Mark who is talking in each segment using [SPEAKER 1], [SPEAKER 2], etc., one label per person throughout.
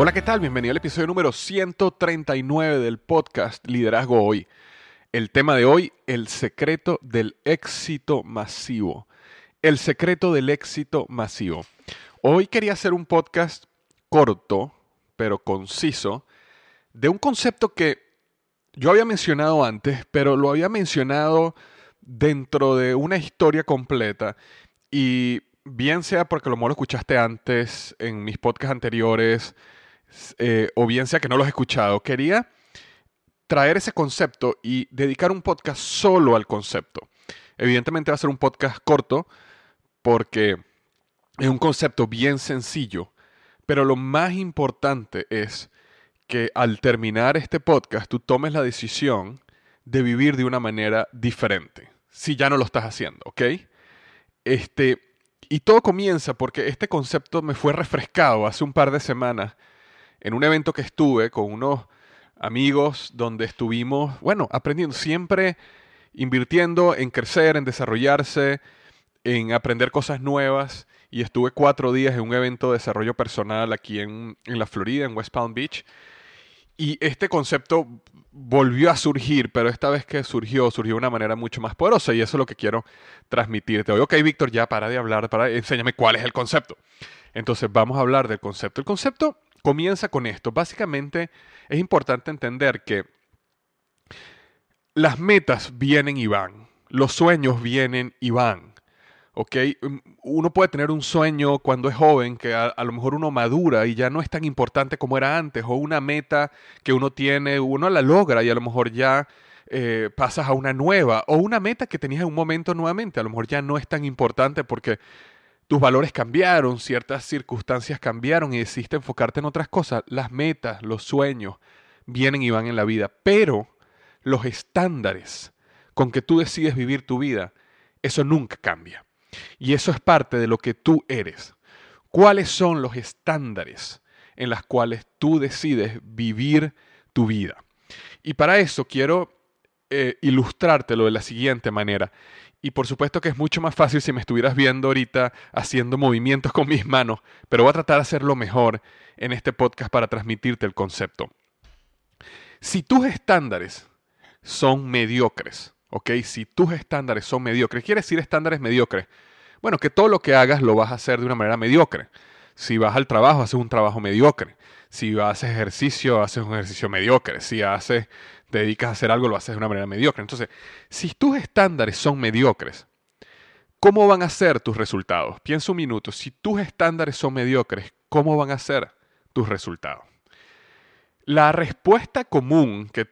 [SPEAKER 1] Hola, ¿qué tal? Bienvenido al episodio número 139 del podcast Liderazgo Hoy. El tema de hoy, el secreto del éxito masivo. El secreto del éxito masivo. Hoy quería hacer un podcast corto, pero conciso, de un concepto que yo había mencionado antes, pero lo había mencionado dentro de una historia completa. Y bien sea porque lo mejor lo escuchaste antes en mis podcasts anteriores, eh, o bien sea que no los he escuchado, quería traer ese concepto y dedicar un podcast solo al concepto. Evidentemente va a ser un podcast corto porque es un concepto bien sencillo, pero lo más importante es que al terminar este podcast tú tomes la decisión de vivir de una manera diferente, si ya no lo estás haciendo, ¿ok? Este, y todo comienza porque este concepto me fue refrescado hace un par de semanas en un evento que estuve con unos amigos donde estuvimos, bueno, aprendiendo, siempre invirtiendo en crecer, en desarrollarse, en aprender cosas nuevas. Y estuve cuatro días en un evento de desarrollo personal aquí en, en la Florida, en West Palm Beach. Y este concepto volvió a surgir, pero esta vez que surgió, surgió de una manera mucho más poderosa y eso es lo que quiero transmitirte hoy. Ok, Víctor, ya para de hablar, para, enséñame cuál es el concepto. Entonces vamos a hablar del concepto. El concepto comienza con esto. Básicamente es importante entender que las metas vienen y van, los sueños vienen y van. ¿ok? Mm, uno puede tener un sueño cuando es joven que a, lo mejor uno madura y ya no es tan importante como era antes, o una meta que uno tiene, uno la logra y a lo mejor ya eh, pasas a una nueva, o una meta que tenías en un momento nuevamente, a lo mejor ya no es tan importante porque tus valores cambiaron, ciertas circunstancias cambiaron y decidiste enfocarte en otras cosas, las metas, los sueños vienen y van en la vida, pero los estándares con que tú decides vivir tu vida, eso nunca cambia. Y eso es parte de lo que tú eres. ¿Cuáles son los estándares en los cuales tú decides vivir tu vida? Y para eso quiero eh, ilustrártelo de la siguiente manera. Y por supuesto que es mucho más fácil si me estuvieras viendo ahorita haciendo movimientos con mis manos, pero voy a tratar de hacerlo mejor en este podcast para transmitirte el concepto. Si tus estándares son mediocres, ¿ok? Si tus estándares son mediocres, quiere decir estándares mediocres. Bueno, que todo lo que hagas lo vas a hacer de una manera mediocre. Si vas al trabajo, haces un trabajo mediocre. Si haces ejercicio, haces un ejercicio mediocre. Si haces, te dedicas a hacer algo, lo haces de una manera mediocre. Entonces, si tus estándares son mediocres, ¿cómo van a ser tus resultados? Piensa un minuto. Si tus estándares son mediocres, ¿cómo van a ser tus resultados? La respuesta común que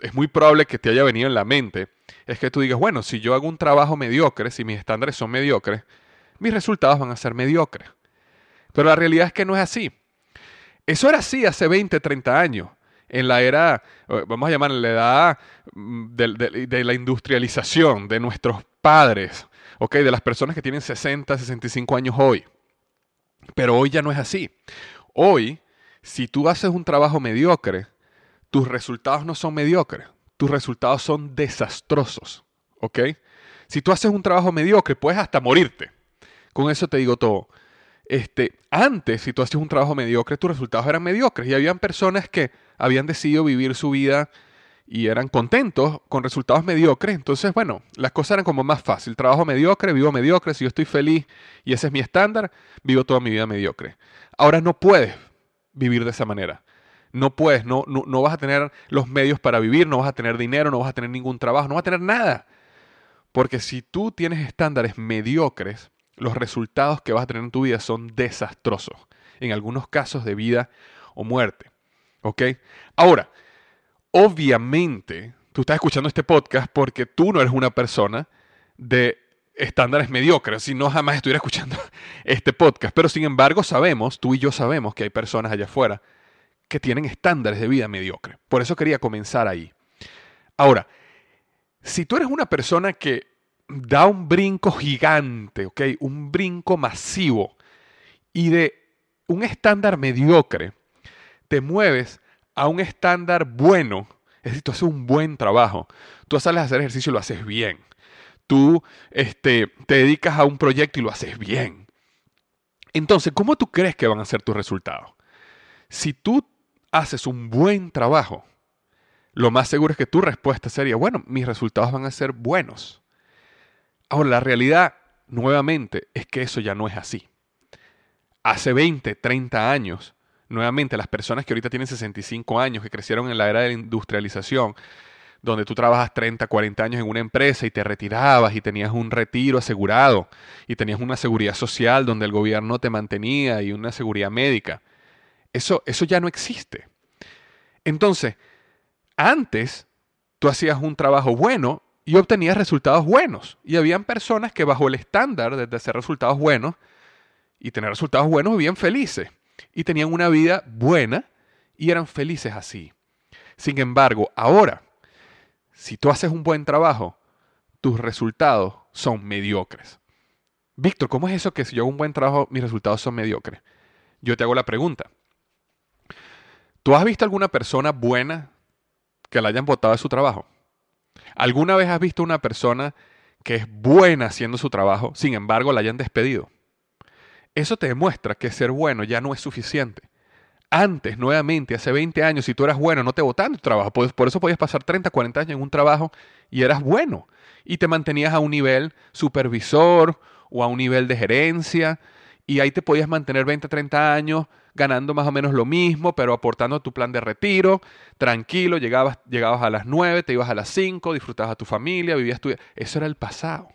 [SPEAKER 1] es muy probable que te haya venido en la mente es que tú digas, bueno, si yo hago un trabajo mediocre, si mis estándares son mediocres, mis resultados van a ser mediocres. Pero la realidad es que no es así. Eso era así hace 20, 30 años, en la era, eh, vamos a llamar la edad mm, de, la industrialización de nuestros padres, ¿ok? De las personas que tienen 60, 65 años hoy. Pero hoy ya no es así. Hoy, si tú haces un trabajo mediocre, tus resultados no son mediocres, tus resultados son desastrosos, ¿ok? Si tú haces un trabajo mediocre, puedes hasta morirte. Con eso te digo todo. Este, antes, si tú haces un trabajo mediocre, tus resultados eran mediocres y habían personas que habían decidido vivir su vida y eran contentos con resultados mediocres. Entonces, bueno, las cosas eran como más fácil. Trabajo mediocre, vivo mediocre. Si yo estoy feliz y ese es mi estándar, vivo toda mi vida mediocre. Ahora no puedes vivir de esa manera. No puedes, no, no, vas a tener los medios para vivir, no vas a tener dinero, no vas a tener ningún trabajo, no vas a tener nada. Porque si tú tienes estándares mediocres, los resultados que vas a tener en tu vida son desastrosos. En algunos casos de vida o muerte. ¿Ok? Ahora, obviamente, tú estás escuchando este podcast porque tú no eres una persona de estándares mediocres, si no jamás estuviera escuchando este podcast. Pero sin embargo, sabemos, tú y yo sabemos que hay personas allá afuera que tienen estándares de vida mediocre. Por eso quería comenzar ahí. Ahora, si tú eres una persona que da un brinco gigante, ¿ok? Un brinco masivo y de un estándar mediocre, te mueves a un estándar bueno, es decir, tú haces un buen trabajo, tú sales a hacer ejercicio y lo haces bien, tú este, te dedicas a un proyecto y lo haces bien. Entonces, ¿cómo tú crees que van a ser tus resultados? Si tú haces un buen trabajo, lo más seguro es que tu respuesta sería, bueno, mis resultados van a ser buenos. Ahora, la realidad, nuevamente, es que eso ya no es así. Hace 20, 30 años, nuevamente, las personas que ahorita tienen 65 años, que crecieron en la era de la industrialización, donde tú trabajas 30, 40 años en una empresa y te retirabas y tenías un retiro asegurado y tenías una seguridad social donde el gobierno te mantenía y una seguridad médica. Eso, eso ya no existe. Entonces, antes tú hacías un trabajo bueno y obtenías resultados buenos. Y habían personas que bajo el estándar de hacer resultados buenos y tener resultados buenos vivían felices. Y tenían una vida buena y eran felices así. Sin embargo, ahora, si tú haces un buen trabajo, tus resultados son mediocres. Víctor, ¿cómo es eso que si yo hago un buen trabajo, mis resultados son mediocres? Yo te hago la pregunta. ¿Tú has visto alguna persona buena que la hayan votado de su trabajo? ¿Alguna vez has visto una persona que es buena haciendo su trabajo, sin embargo la hayan despedido? Eso te demuestra que ser bueno ya no es suficiente. Antes, nuevamente, hace 20 años, si tú eras bueno, no te votaban tu trabajo. Por, por eso podías pasar 30, 40 años en un trabajo y eras bueno. Y te mantenías a un nivel supervisor o a un nivel de gerencia. Y ahí te podías mantener 20, 30 años ganando más o menos lo mismo, pero aportando tu plan de retiro, tranquilo, llegabas, llegabas a las 9, te ibas a las 5, disfrutabas a tu familia, vivías tu... Eso era el pasado.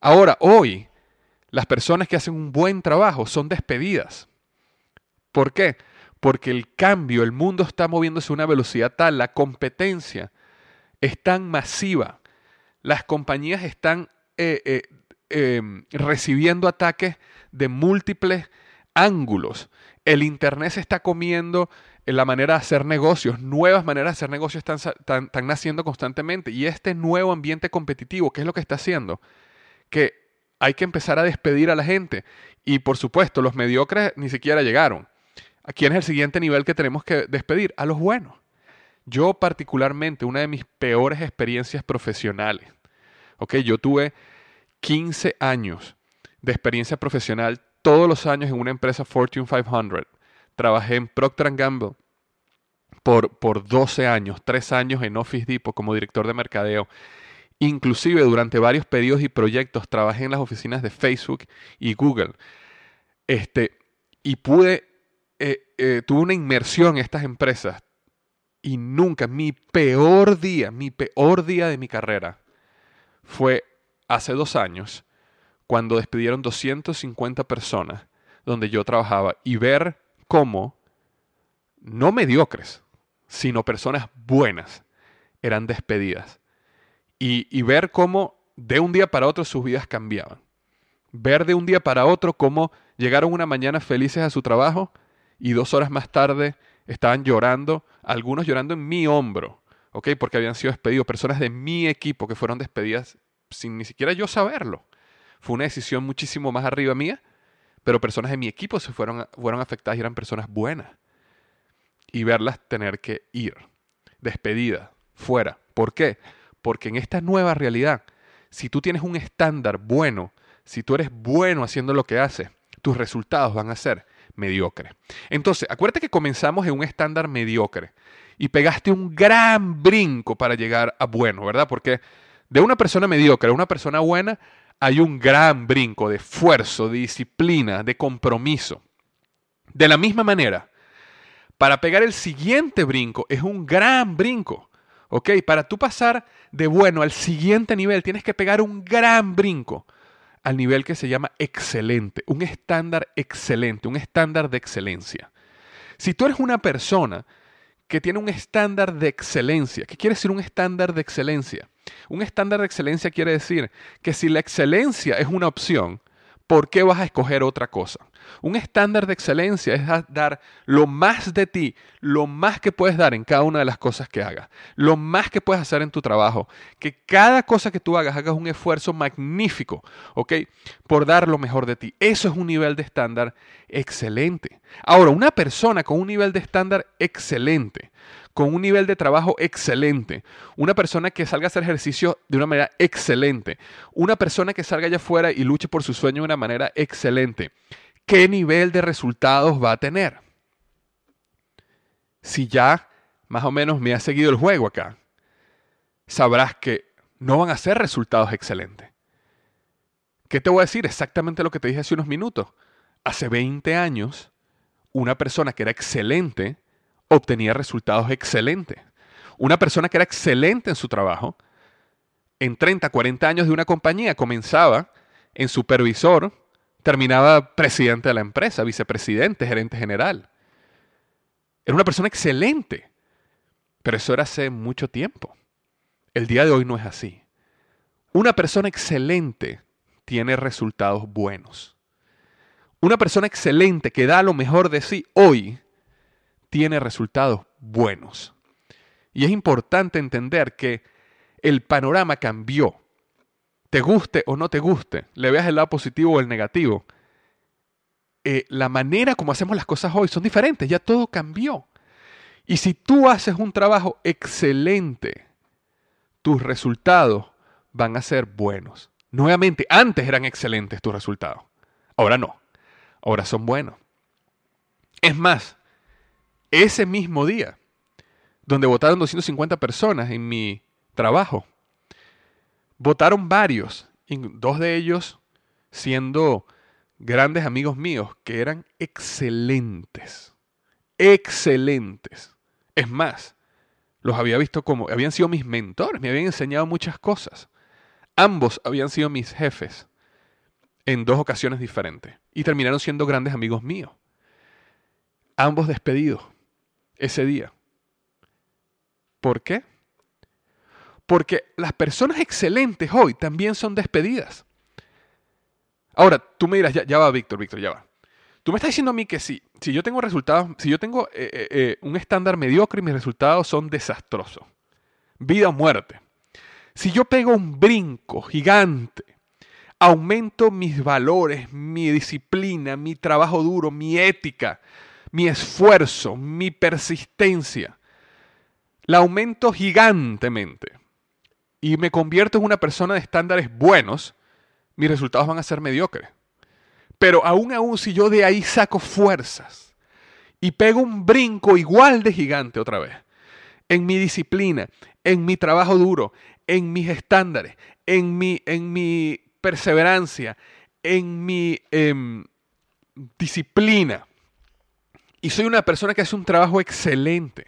[SPEAKER 1] Ahora, hoy, las personas que hacen un buen trabajo son despedidas. ¿Por qué? Porque el cambio, el mundo está moviéndose a una velocidad tal, la competencia es tan masiva, las compañías están eh, eh, em, recibiendo ataques de múltiples ángulos el Internet se está comiendo en la manera de hacer negocios, nuevas maneras de hacer negocios están, naciendo constantemente y este nuevo ambiente competitivo, ¿qué es lo que está haciendo? Que hay que empezar a despedir a la gente y por supuesto los mediocres ni siquiera llegaron. ¿A quién es el siguiente nivel que tenemos que despedir? A los buenos. Yo particularmente, una de mis peores experiencias profesionales, ¿ok? Yo tuve 15 años de experiencia profesional todos los años en una empresa Fortune 500. Trabajé en Procter Gamble por, por 12 años, 3 años en Office Depot como director de mercadeo. Inclusive durante varios periodos y proyectos trabajé en las oficinas de Facebook y Google. Este, y pude, eh, eh, tuve una inmersión en estas empresas. Y nunca, mi peor día, mi peor día de mi carrera fue hace dos años, cuando despidieron 250 personas donde yo trabajaba y ver cómo, no mediocres, sino personas buenas, eran despedidas. Y, ver cómo de un día para otro sus vidas cambiaban. Ver de un día para otro cómo llegaron una mañana felices a su trabajo y dos horas más tarde estaban llorando, algunos llorando en mi hombro, ¿ok? Porque habían sido despedidos, personas de mi equipo que fueron despedidas sin ni siquiera yo saberlo. Fue una decisión muchísimo más arriba mía, pero personas de mi equipo se fueron, fueron afectadas y eran personas buenas. Y verlas tener que ir, despedidas, fuera. ¿Por qué? Porque en esta nueva realidad, si tú tienes un estándar bueno, si tú eres bueno haciendo lo que haces, tus resultados van a ser mediocres. Entonces, acuérdate que comenzamos en un estándar mediocre y pegaste un gran brinco para llegar a bueno, ¿verdad? Porque de una persona mediocre a una persona buena hay un gran brinco de esfuerzo, de disciplina, de compromiso. De la misma manera, para pegar el siguiente brinco es un gran brinco. ¿Ok? Para tú pasar de bueno al siguiente nivel tienes que pegar un gran brinco al nivel que se llama excelente, un estándar excelente, un estándar de excelencia. Si tú eres una persona que tiene un estándar de excelencia, ¿qué quiere decir un estándar de excelencia? Un estándar de excelencia quiere decir que si la excelencia es una opción, ¿por qué vas a escoger otra cosa? Un estándar de excelencia es dar lo más de ti, lo más que puedes dar en cada una de las cosas que hagas, lo más que puedes hacer en tu trabajo, que cada cosa que tú hagas hagas un esfuerzo magnífico, ¿ok? Por dar lo mejor de ti. Eso es un nivel de estándar excelente. Ahora, una persona con un nivel de estándar excelente con un nivel de trabajo excelente, una persona que salga a hacer ejercicio de una manera excelente, una persona que salga allá afuera y luche por su sueño de una manera excelente, ¿qué nivel de resultados va a tener? Si ya más o menos me has seguido el juego acá, sabrás que no van a ser resultados excelentes. ¿Qué te voy a decir? Exactamente lo que te dije hace unos minutos. Hace 20 años, una persona que era excelente obtenía resultados excelentes. Una persona que era excelente en su trabajo, en 30, 40 años de una compañía, comenzaba en supervisor, terminaba presidente de la empresa, vicepresidente, gerente general. Era una persona excelente, pero eso era hace mucho tiempo. El día de hoy no es así. Una persona excelente tiene resultados buenos. Una persona excelente que da lo mejor de sí hoy tiene resultados buenos. Y es importante entender que el panorama cambió. Te guste o no te guste, le veas el lado positivo o el negativo. Eh, la manera como hacemos las cosas hoy son diferentes, ya todo cambió. Y si tú haces un trabajo excelente, tus resultados van a ser buenos. Nuevamente, antes eran excelentes tus resultados. Ahora no. Ahora son buenos. Es más, ese mismo día, donde votaron 250 personas en mi trabajo, votaron varios, dos de ellos siendo grandes amigos míos, que eran excelentes, excelentes. Es más, los había visto como, habían sido mis mentores, me habían enseñado muchas cosas. Ambos habían sido mis jefes en dos ocasiones diferentes y terminaron siendo grandes amigos míos. Ambos despedidos ese día. ¿Por qué? Porque las personas excelentes hoy también son despedidas. Ahora, tú me dirás, ya, va, Víctor, Víctor, ya va. Tú me estás diciendo a mí que sí, si yo tengo resultados, si yo tengo eh, eh, eh, un estándar mediocre y mis resultados son desastrosos, vida o muerte. Si yo pego un brinco gigante, aumento mis valores, mi disciplina, mi trabajo duro, mi ética, mi esfuerzo, mi persistencia, la aumento gigantemente y me convierto en una persona de estándares buenos, mis resultados van a ser mediocres. Pero aún aún si yo de ahí saco fuerzas y pego un brinco igual de gigante otra vez, en mi disciplina, en mi trabajo duro, en mis estándares, en mi, en mi perseverancia, en mi em, disciplina. Y soy una persona que hace un trabajo excelente.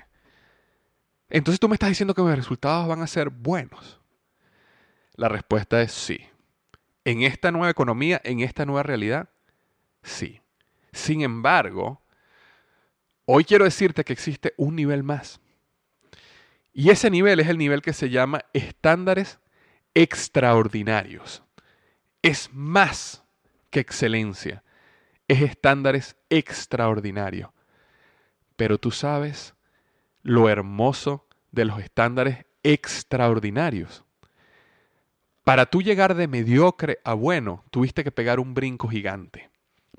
[SPEAKER 1] Entonces tú me estás diciendo que mis resultados van a ser buenos. La respuesta es sí. En esta nueva economía, en esta nueva realidad, sí. Sin embargo, hoy quiero decirte que existe un nivel más. Y ese nivel es el nivel que se llama estándares extraordinarios. Es más que excelencia. Es estándares extraordinarios. Pero tú sabes lo hermoso de los estándares extraordinarios. Para tú llegar de mediocre a bueno, tuviste que pegar un brinco gigante.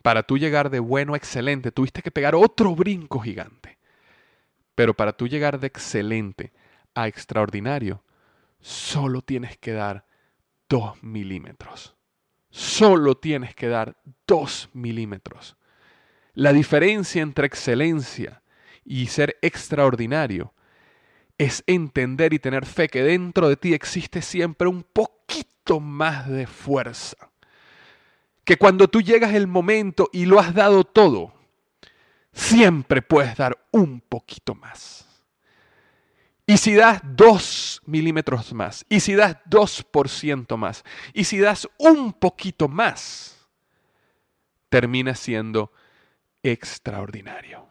[SPEAKER 1] Para tú llegar de bueno a excelente, tuviste que pegar otro brinco gigante. Pero para tú llegar de excelente a extraordinario, solo tienes que dar dos milímetros. Solo tienes que dar dos milímetros. La diferencia entre excelencia y ser extraordinario es entender y tener fe que dentro de ti existe siempre un poquito más de fuerza. Que cuando tú llegas el momento y lo has dado todo, siempre puedes dar un poquito más. Y si das 2 milímetros más, y si das 2% más, y si das un poquito más, termina siendo extraordinario.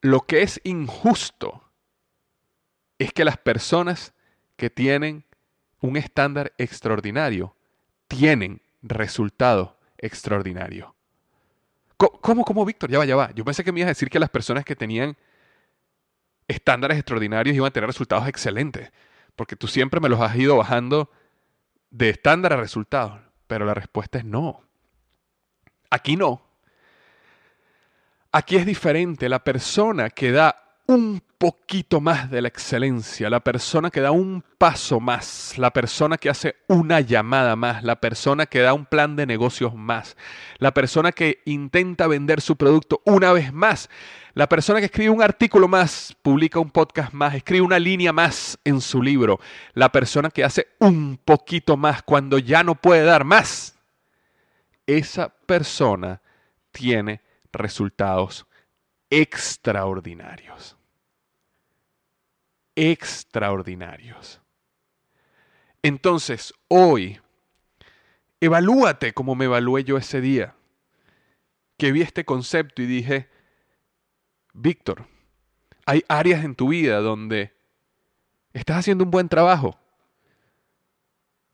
[SPEAKER 1] Lo que es injusto es que las personas que tienen un estándar extraordinario tienen resultados extraordinarios. ¿Cómo, cómo, Víctor? Ya va, ya va. Yo pensé que me ibas a decir que las personas que tenían estándares extraordinarios iban a tener resultados excelentes, porque tú siempre me los has ido bajando de estándar a resultados, pero la respuesta es no. Aquí no. Aquí es diferente. La persona que da un poquito más de la excelencia, la persona que da un paso más, la persona que hace una llamada más, la persona que da un plan de negocios más, la persona que intenta vender su producto una vez más, la persona que escribe un artículo más, publica un podcast más, escribe una línea más en su libro, la persona que hace un poquito más cuando ya no puede dar más, esa persona tiene resultados extraordinarios extraordinarios. Entonces, hoy, evalúate como me evalué yo ese día, que vi este concepto y dije, Víctor, hay áreas en tu vida donde estás haciendo un buen trabajo,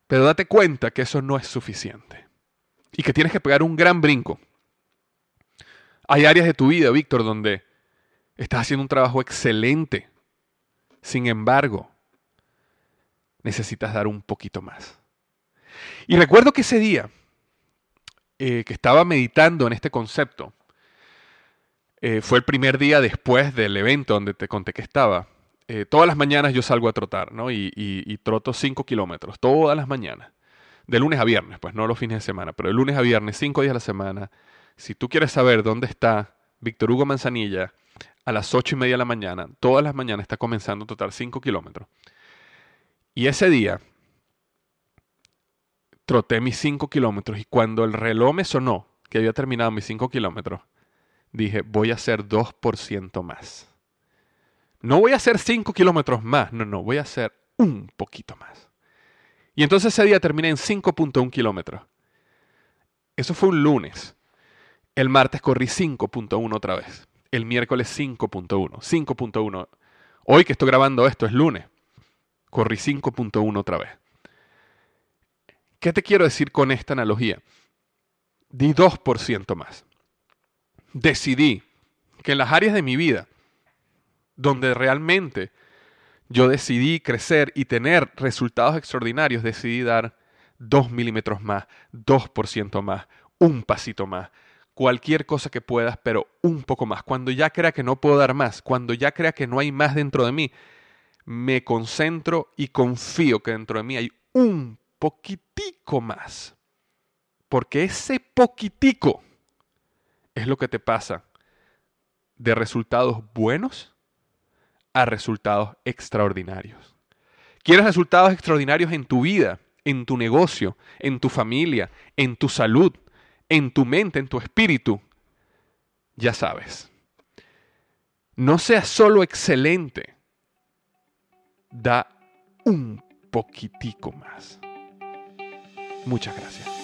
[SPEAKER 1] pero date cuenta que eso no es suficiente y que tienes que pegar un gran brinco. Hay áreas de tu vida, Víctor, donde estás haciendo un trabajo excelente, sin embargo, necesitas dar un poquito más. Y recuerdo que ese día eh, que estaba meditando en este concepto, eh, fue el primer día después del evento donde te conté que estaba. Eh, todas las mañanas yo salgo a trotar, ¿no? Y, troto 5 kilómetros, todas las mañanas. De lunes a viernes, pues no los fines de semana, pero de lunes a viernes, 5 días a la semana. Si tú quieres saber dónde está Víctor Hugo Manzanilla, a las ocho y media de la mañana, todas las mañanas está comenzando a trotar 5 kilómetros. Y ese día troté mis 5 kilómetros y cuando el reloj me sonó que había terminado mis 5 kilómetros, dije, voy a hacer 2% más. No voy a hacer 5 kilómetros más, no, no, voy a hacer un poquito más. Y entonces ese día terminé en 5.1 kilómetros. Eso fue un lunes. El martes corrí 5.1 otra vez el miércoles 5.1. 5.1. Hoy que estoy grabando esto es lunes. Corrí 5.1 otra vez. ¿Qué te quiero decir con esta analogía? Di 2% más. Decidí que en las áreas de mi vida donde realmente yo decidí crecer y tener resultados extraordinarios, decidí dar 2 milímetros más, 2% más, un pasito más, cualquier cosa que puedas, pero un poco más. Cuando ya crea que no puedo dar más, cuando ya crea que no hay más dentro de mí, me concentro y confío que dentro de mí hay un poquitico más. Porque ese poquitico es lo que te pasa de resultados buenos a resultados extraordinarios. ¿Quieres resultados extraordinarios en tu vida, en tu negocio, en tu familia, en tu salud, en tu mente, en tu espíritu? Ya sabes. No seas solo excelente. Da un poquitico más. Muchas gracias.